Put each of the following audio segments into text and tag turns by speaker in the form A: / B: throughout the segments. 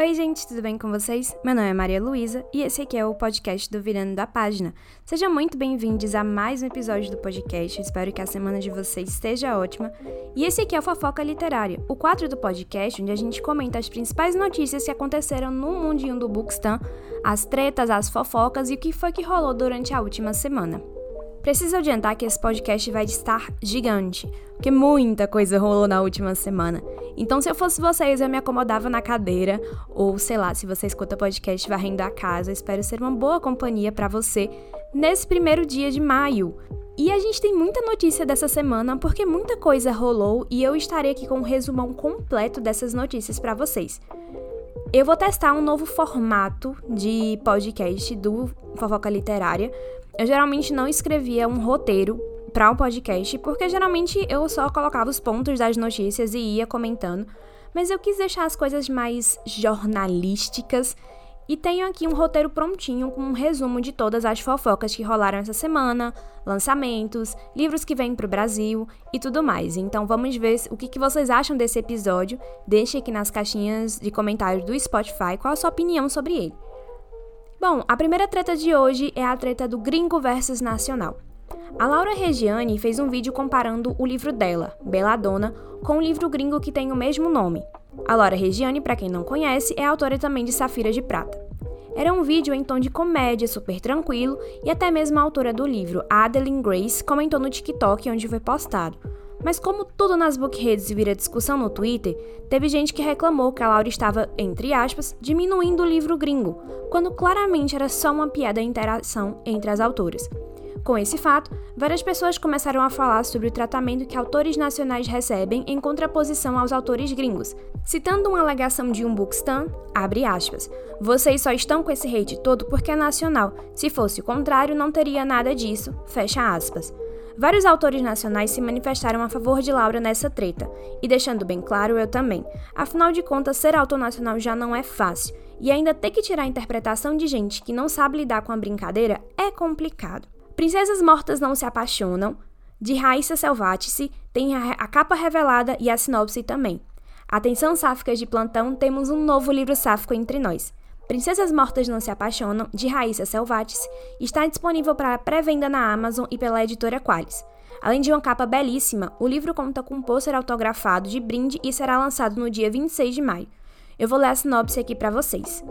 A: Oi, gente, tudo bem com vocês? Meu nome é Maria Luísa e esse aqui é o podcast do Virando da Página. Sejam muito bem-vindos a mais um episódio do podcast. Espero que a semana de vocês esteja ótima. E esse aqui é o Fofoca Literária, o quadro do podcast onde a gente comenta as principais notícias que aconteceram no mundinho do Bookstan, as tretas, as fofocas e o que foi que rolou durante a última semana. Preciso adiantar que esse podcast vai estar gigante, porque muita coisa rolou na última semana. Então, se eu fosse vocês, eu me acomodava na cadeira, ou sei lá, se você escuta podcast varrendo a casa, espero ser uma boa companhia para você nesse primeiro dia de maio. E a gente tem muita notícia dessa semana, porque muita coisa rolou e eu estarei aqui com um resumão completo dessas notícias para vocês. Eu vou testar um novo formato de podcast do Fofoca Literária. Eu geralmente não escrevia um roteiro para um podcast, porque geralmente eu só colocava os pontos das notícias e ia comentando. Mas eu quis deixar as coisas mais jornalísticas e tenho aqui um roteiro prontinho com um resumo de todas as fofocas que rolaram essa semana, lançamentos, livros que vêm para o Brasil e tudo mais. Então vamos ver o que, vocês acham desse episódio. Deixe aqui nas caixinhas de comentários do Spotify qual a sua opinião sobre ele. Bom, a primeira treta de hoje é a treta do gringo versus nacional. A Laura Regiane fez um vídeo comparando o livro dela, Beladona, com o livro gringo que tem o mesmo nome, a Laura Regiane, para quem não conhece, é autora também de Safira de Prata. Era um vídeo em tom de comédia, super tranquilo, e até mesmo a autora do livro, Adeline Grace, comentou no TikTok onde foi postado. Mas como tudo nas bookheads vira discussão no Twitter, teve gente que reclamou que a Laura estava, entre aspas, diminuindo o livro gringo, quando claramente era só uma piada interação entre as autoras. Com esse fato, várias pessoas começaram a falar sobre o tratamento que autores nacionais recebem em contraposição aos autores gringos, citando uma alegação de um bookstan, abre aspas, vocês só estão com esse hate todo porque é nacional, se fosse o contrário não teria nada disso, fecha aspas. Vários autores nacionais se manifestaram a favor de Laura nessa treta, e deixando bem claro, eu também. Afinal de contas, ser autor nacional já não é fácil, e ainda ter que tirar a interpretação de gente que não sabe lidar com a brincadeira é complicado. Princesas Mortas Não Se Apaixonam, de Raíssa Selvatice, tem a, capa revelada e a sinopse também. Atenção sáficas de plantão, temos um novo livro sáfico entre nós. Princesas Mortas Não Se Apaixonam, de Raíssa Selvatice, está disponível para pré-venda na Amazon e pela editora Qualis. Além de uma capa belíssima, o livro conta com um pôster autografado de brinde e será lançado no dia 26 de maio. Eu vou ler a sinopse aqui para vocês.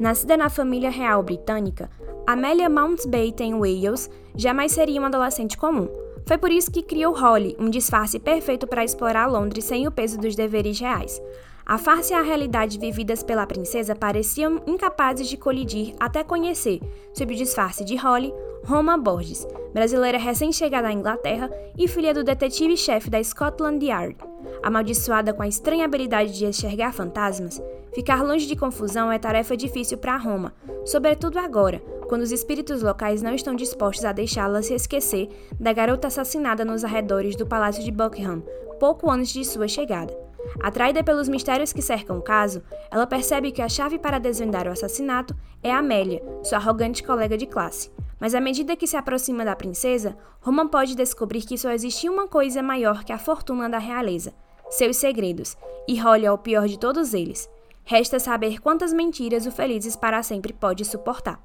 A: Nascida na família real britânica, Amelia Mountbatten Wales jamais seria uma adolescente comum. Foi por isso que criou Holly, um disfarce perfeito para explorar Londres sem o peso dos deveres reais. A farsa e a realidade vividas pela princesa pareciam incapazes de colidir até conhecer, sob o disfarce de Holly, Roma Borges, brasileira recém-chegada à Inglaterra e filha do detetive-chefe da Scotland Yard. Amaldiçoada com a estranha habilidade de enxergar fantasmas, ficar longe de confusão é tarefa difícil para Roma, sobretudo agora, quando os espíritos locais não estão dispostos a deixá-la se esquecer da garota assassinada nos arredores do Palácio de Buckingham, pouco antes de sua chegada. Atraída pelos mistérios que cercam o caso, ela percebe que a chave para desvendar o assassinato é Amélia, sua arrogante colega de classe. Mas à medida que se aproxima da princesa, Roman pode descobrir que só existia uma coisa maior que a fortuna da realeza: seus segredos, e Holly é o pior de todos eles. Resta saber quantas mentiras o Felizes para sempre pode suportar.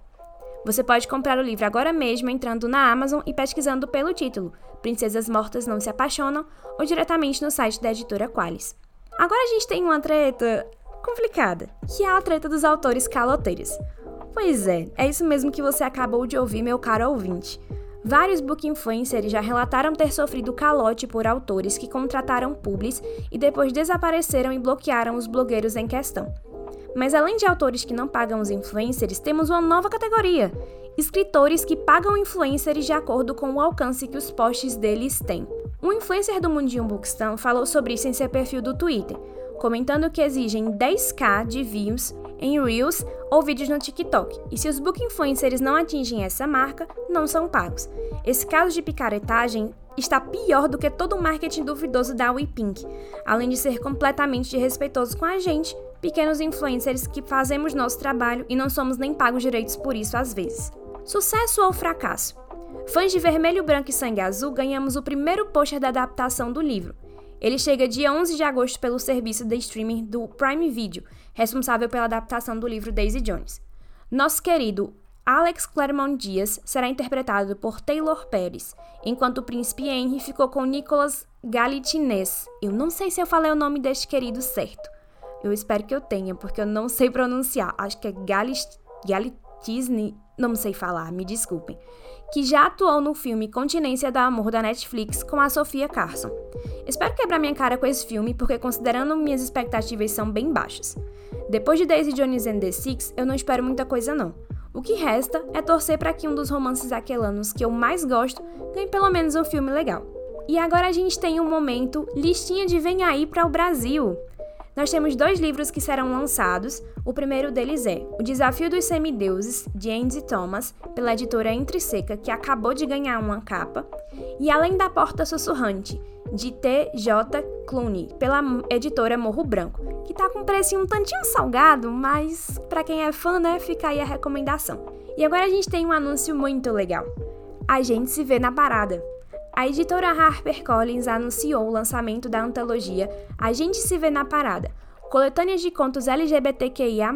A: Você pode comprar o livro agora mesmo entrando na Amazon e pesquisando pelo título Princesas Mortas Não Se Apaixonam ou diretamente no site da editora Qualis. Agora a gente tem uma treta complicada, que é a treta dos autores caloteiros. Pois é, é isso mesmo que você acabou de ouvir, meu caro ouvinte. Vários book influencers já relataram ter sofrido calote por autores que contrataram publis e depois desapareceram e bloquearam os blogueiros em questão. Mas além de autores que não pagam os influencers, temos uma nova categoria: escritores que pagam influencers de acordo com o alcance que os posts deles têm. Um influencer do Mundinho Bookstam falou sobre isso em seu perfil do Twitter, comentando que exigem 10k de views em Reels ou vídeos no TikTok, e se os book influencers não atingem essa marca, não são pagos. Esse caso de picaretagem está pior do que todo o marketing duvidoso da WePink, além de ser completamente desrespeitoso com a gente, pequenos influencers que fazemos nosso trabalho e não somos nem pagos direitos por isso às vezes. Sucesso ou fracasso? Fãs de Vermelho, Branco e Sangue Azul ganhamos o primeiro pôster da adaptação do livro. Ele chega dia 11 de agosto pelo serviço de streaming do Prime Video, responsável pela adaptação do livro Daisy Jones. Nosso querido Alex Claremont Dias será interpretado por Taylor Pérez, enquanto o príncipe Henry ficou com Nicolas Galitines. Eu não sei se eu falei o nome deste querido certo. Eu espero que eu tenha, porque eu não sei pronunciar. Acho que é Galitisne, não sei falar, me desculpem. Que já atuou no filme Continência do Amor da Netflix com a Sofia Carson. Espero quebrar minha cara com esse filme, porque considerando minhas expectativas são bem baixas. Depois de Daisy Jones and the Six, eu não espero muita coisa não. O que resta é torcer para que um dos romances aquelanos que eu mais gosto ganhe pelo menos um filme legal. E agora a gente tem um momento listinha de Vem Aí para o Brasil. Nós temos dois livros que serão lançados. O primeiro deles é O Desafio dos Semideuses, de Andy Thomas, pela editora Entre Seca, que acabou de ganhar uma capa. E Além da Porta Sussurrante, de T.J. Clooney, pela editora Morro Branco, que tá com um preço um tantinho salgado, mas para quem é fã, né, fica aí a recomendação. E agora a gente tem um anúncio muito legal. A gente se vê na parada. A editora HarperCollins anunciou o lançamento da antologia A Gente Se Vê na Parada, coletânea de contos LGBTQIA+,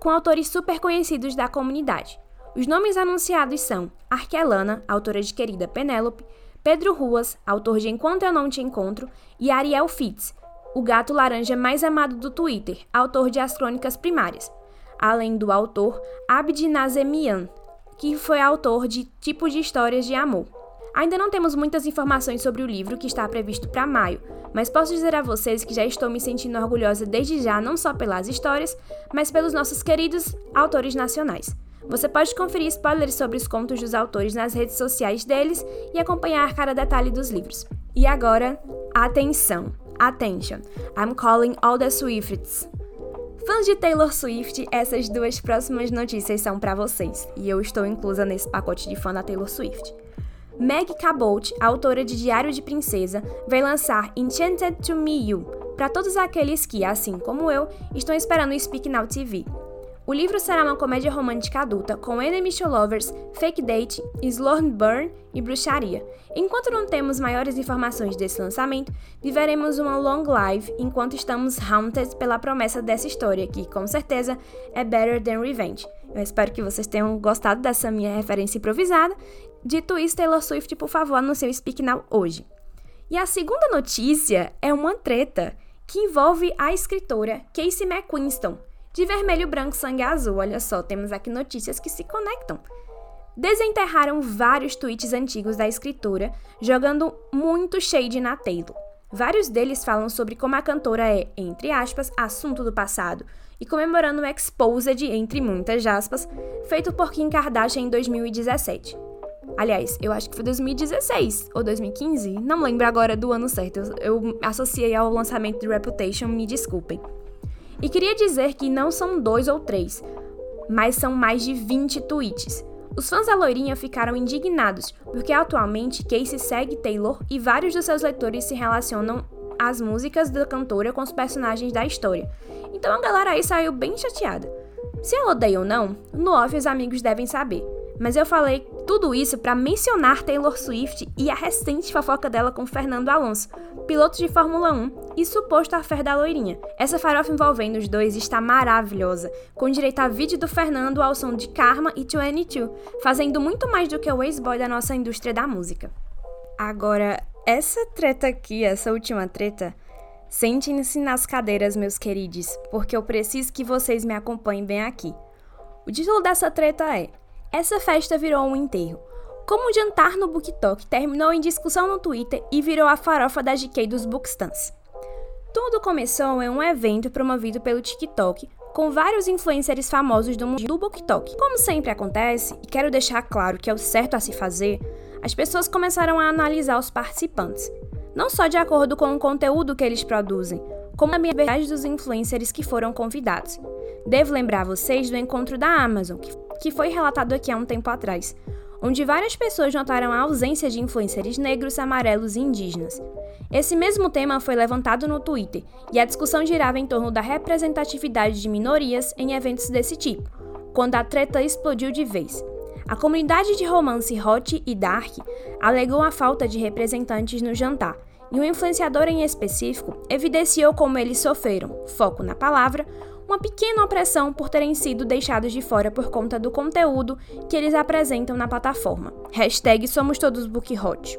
A: com autores super conhecidos da comunidade. Os nomes anunciados são Arquelana, autora de Querida Penélope, Pedro Ruas, autor de Enquanto Eu Não Te Encontro, e Ariel Fitz, o gato laranja mais amado do Twitter, autor de As Crônicas Primárias, além do autor Abdi Nazemian, que foi autor de Tipo de Histórias de Amor. Ainda não temos muitas informações sobre o livro que está previsto para maio, mas posso dizer a vocês que já estou me sentindo orgulhosa desde já não só pelas histórias, mas pelos nossos queridos autores nacionais. Você pode conferir spoilers sobre os contos dos autores nas redes sociais deles e acompanhar cada detalhe dos livros. E agora, atenção! Attention! I'm calling all the Swifts! Fãs de Taylor Swift, essas duas próximas notícias são para vocês, e eu estou inclusa nesse pacote de fã da Taylor Swift. Meg Cabot, autora de Diário de Princesa, vai lançar Enchanted to Me You para todos aqueles que, assim como eu, estão esperando o Speak Now TV. O livro será uma comédia romântica adulta com Enemy to Lovers, Fake Date, Sloan Burn e bruxaria. Enquanto não temos maiores informações desse lançamento, viveremos uma long live enquanto estamos haunted pela promessa dessa história, que com certeza é Better Than Revenge. Eu espero que vocês tenham gostado dessa minha referência improvisada. Dito isso, Taylor Swift, por favor, anuncie o Speak Now hoje. E a segunda notícia é uma treta que envolve a escritora Casey McQuiston de vermelho, branco, sangue azul. Olha só, temos aqui notícias que se conectam. Desenterraram vários tweets antigos da escritora, jogando muito shade na Taylor. Vários deles falam sobre como a cantora é, entre aspas, assunto do passado, e comemorando o Exposed, entre muitas aspas, feito por Kim Kardashian em 2017. Aliás, eu acho que foi 2016 ou 2015, não lembro agora do ano certo, eu, eu associei ao lançamento de Reputation, me desculpem. E queria dizer que não são dois ou três, mas são mais de 20 tweets. Os fãs da loirinha ficaram indignados, porque atualmente Casey segue Taylor e vários dos seus leitores se relacionam às músicas da cantora com os personagens da história. Então a galera aí saiu bem chateada. Se ela odeia ou não, no off os amigos devem saber. Mas eu falei tudo isso para mencionar Taylor Swift e a recente fofoca dela com Fernando Alonso, piloto de Fórmula 1 e suposto affair da loirinha. Essa farofa envolvendo os dois está maravilhosa, com direito a vídeo do Fernando ao som de Karma e 22, fazendo muito mais do que o ex-boy da nossa indústria da música. Agora, essa treta aqui, essa última treta, sentem-se nas cadeiras, meus queridos, porque eu preciso que vocês me acompanhem bem aqui. O título dessa treta é Essa festa virou um enterro. Como o jantar no BookTok terminou em discussão no Twitter e virou a farofa da GK dos Bookstans. Tudo começou em um evento promovido pelo TikTok com vários influencers famosos do mundo do BookTok. Como sempre acontece, e quero deixar claro que é o certo a se fazer, as pessoas começaram a analisar os participantes, não só de acordo com o conteúdo que eles produzem, como a verdade dos influencers que foram convidados. Devo lembrar vocês do encontro da Amazon, que foi relatado aqui há um tempo atrás, onde várias pessoas notaram a ausência de influencers negros, amarelos e indígenas. Esse mesmo tema foi levantado no Twitter e a discussão girava em torno da representatividade de minorias em eventos desse tipo, quando a treta explodiu de vez. A comunidade de romance hot e dark alegou a falta de representantes no jantar, e um influenciador em específico evidenciou como eles sofreram, foco na palavra, uma pequena opressão por terem sido deixados de fora por conta do conteúdo que eles apresentam na plataforma. Hashtag somos todos hot.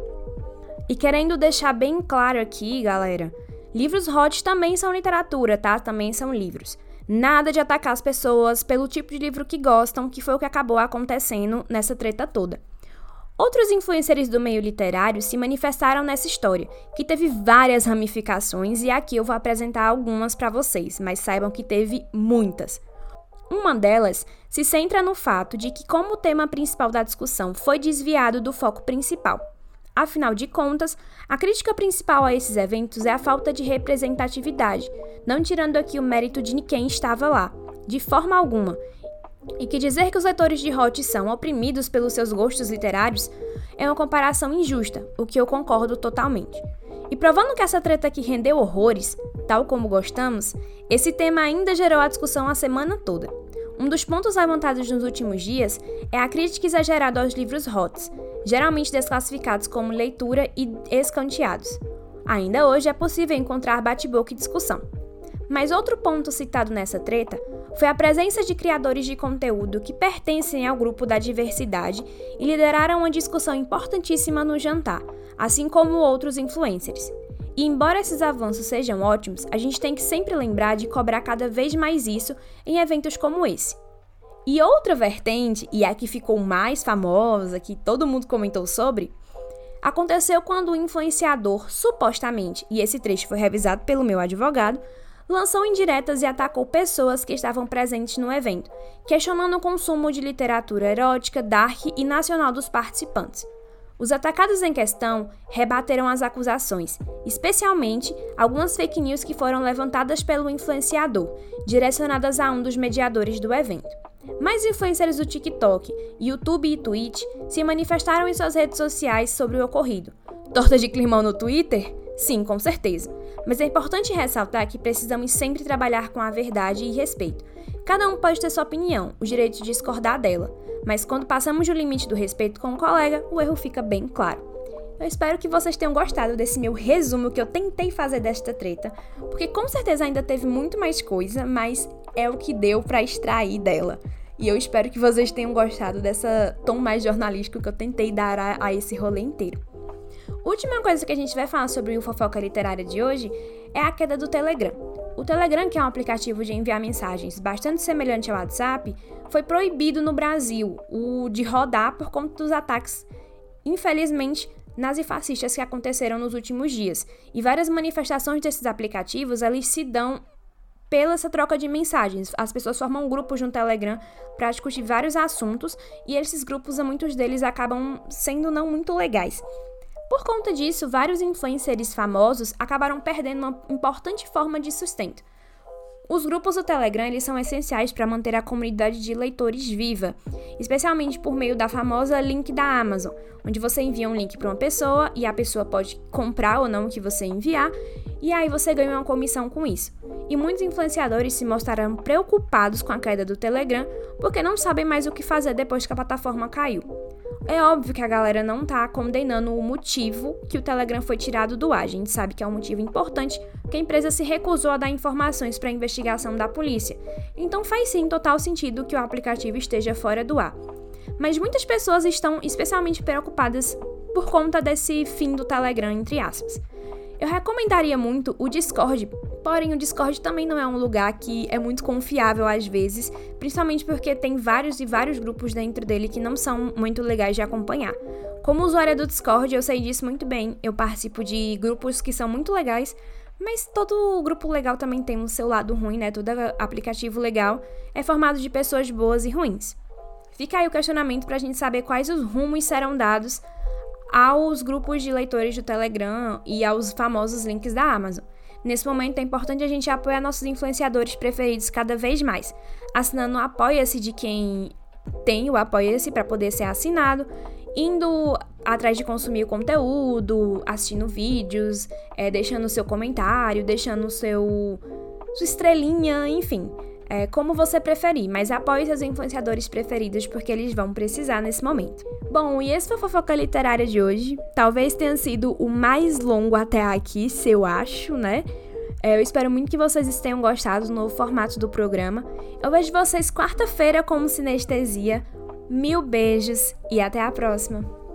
A: E querendo deixar bem claro aqui, galera, livros hot também são literatura, tá? Também são livros. Nada de atacar as pessoas pelo tipo de livro que gostam, que foi o que acabou acontecendo nessa treta toda. Outros influencers do meio literário se manifestaram nessa história, que teve várias ramificações e aqui eu vou apresentar algumas para vocês, mas saibam que teve muitas. Uma delas se centra no fato de que, como o tema principal da discussão foi desviado do foco principal. Afinal de contas, a crítica principal a esses eventos é a falta de representatividade, não tirando aqui o mérito de quem estava lá, de forma alguma, e que dizer que os leitores de Hot são oprimidos pelos seus gostos literários é uma comparação injusta, o que eu concordo totalmente. E provando que essa treta aqui rendeu horrores, tal como gostamos, esse tema ainda gerou a discussão a semana toda. Um dos pontos levantados nos últimos dias é a crítica exagerada aos livros HOTs, geralmente desclassificados como leitura e escanteados. Ainda hoje é possível encontrar bate-boca e discussão. Mas outro ponto citado nessa treta foi a presença de criadores de conteúdo que pertencem ao grupo da diversidade e lideraram uma discussão importantíssima no jantar, assim como outros influencers. E embora esses avanços sejam ótimos, a gente tem que sempre lembrar de cobrar cada vez mais isso em eventos como esse. E outra vertente, e a que ficou mais famosa, que todo mundo comentou sobre, aconteceu quando o influenciador, supostamente, e esse trecho foi revisado pelo meu advogado, lançou indiretas e atacou pessoas que estavam presentes no evento, questionando o consumo de literatura erótica, dark e nacional dos participantes. Os atacados em questão rebateram as acusações, especialmente algumas fake news que foram levantadas pelo influenciador, direcionadas a um dos mediadores do evento. Mais influencers do TikTok, YouTube e Twitch se manifestaram em suas redes sociais sobre o ocorrido. Torta de climão no Twitter? Sim, com certeza. Mas é importante ressaltar que precisamos sempre trabalhar com a verdade e respeito. Cada um pode ter sua opinião, o direito de discordar dela, mas quando passamos do limite do respeito com o colega, o erro fica bem claro. Eu espero que vocês tenham gostado desse meu resumo que eu tentei fazer desta treta, porque com certeza ainda teve muito mais coisa, mas é o que deu para extrair dela. E eu espero que vocês tenham gostado dessa tom mais jornalístico que eu tentei dar a, a esse rolê inteiro. Última coisa que a gente vai falar sobre o fofoca literária de hoje é a queda do Telegram. O Telegram, que é um aplicativo de enviar mensagens bastante semelhante ao WhatsApp, foi proibido no Brasil o de rodar por conta dos ataques, infelizmente, nazifascistas que aconteceram nos últimos dias. E várias manifestações desses aplicativos, eles se dão pela essa troca de mensagens. As pessoas formam grupos no Telegram para discutir vários assuntos e esses grupos, muitos deles acabam sendo não muito legais. Por conta disso, vários influencers famosos acabaram perdendo uma importante forma de sustento. Os grupos do Telegram eles são essenciais para manter a comunidade de leitores viva, especialmente por meio da famosa link da Amazon, onde você envia um link para uma pessoa e a pessoa pode comprar ou não o que você enviar, e aí você ganha uma comissão com isso. E muitos influenciadores se mostraram preocupados com a queda do Telegram porque não sabem mais o que fazer depois que a plataforma caiu. É óbvio que a galera não tá condenando o motivo que o Telegram foi tirado do ar. A gente sabe que é um motivo importante, porque a empresa se recusou a dar informações para a investigação da polícia. Então faz sim total sentido que o aplicativo esteja fora do ar. Mas muitas pessoas estão especialmente preocupadas por conta desse fim do Telegram, entre aspas. Eu recomendaria muito o Discord, porém o Discord também não é um lugar que é muito confiável às vezes, principalmente porque tem vários e vários grupos dentro dele que não são muito legais de acompanhar. Como usuária do Discord, eu sei disso muito bem. Eu participo de grupos que são muito legais, mas todo grupo legal também tem o seu lado ruim, né? Todo aplicativo legal é formado de pessoas boas e ruins. Fica aí o questionamento para a gente saber quais os rumos serão dados aos grupos de leitores do Telegram e aos famosos links da Amazon. Nesse momento é importante a gente apoiar nossos influenciadores preferidos cada vez mais, assinando o Apoia-se de quem tem o Apoia-se para poder ser assinado, indo atrás de consumir o conteúdo, assistindo vídeos, é, deixando seu comentário, deixando seu sua estrelinha, enfim é, como você preferir, mas apoie seus influenciadores preferidos porque eles vão precisar nesse momento. Bom, e esse foi a fofoca literária de hoje. Talvez tenha sido o mais longo até aqui, se eu acho, né? É, eu espero muito que vocês tenham gostado do novo formato do programa. Eu vejo vocês quarta-feira com Sinestesia. Mil beijos e até a próxima!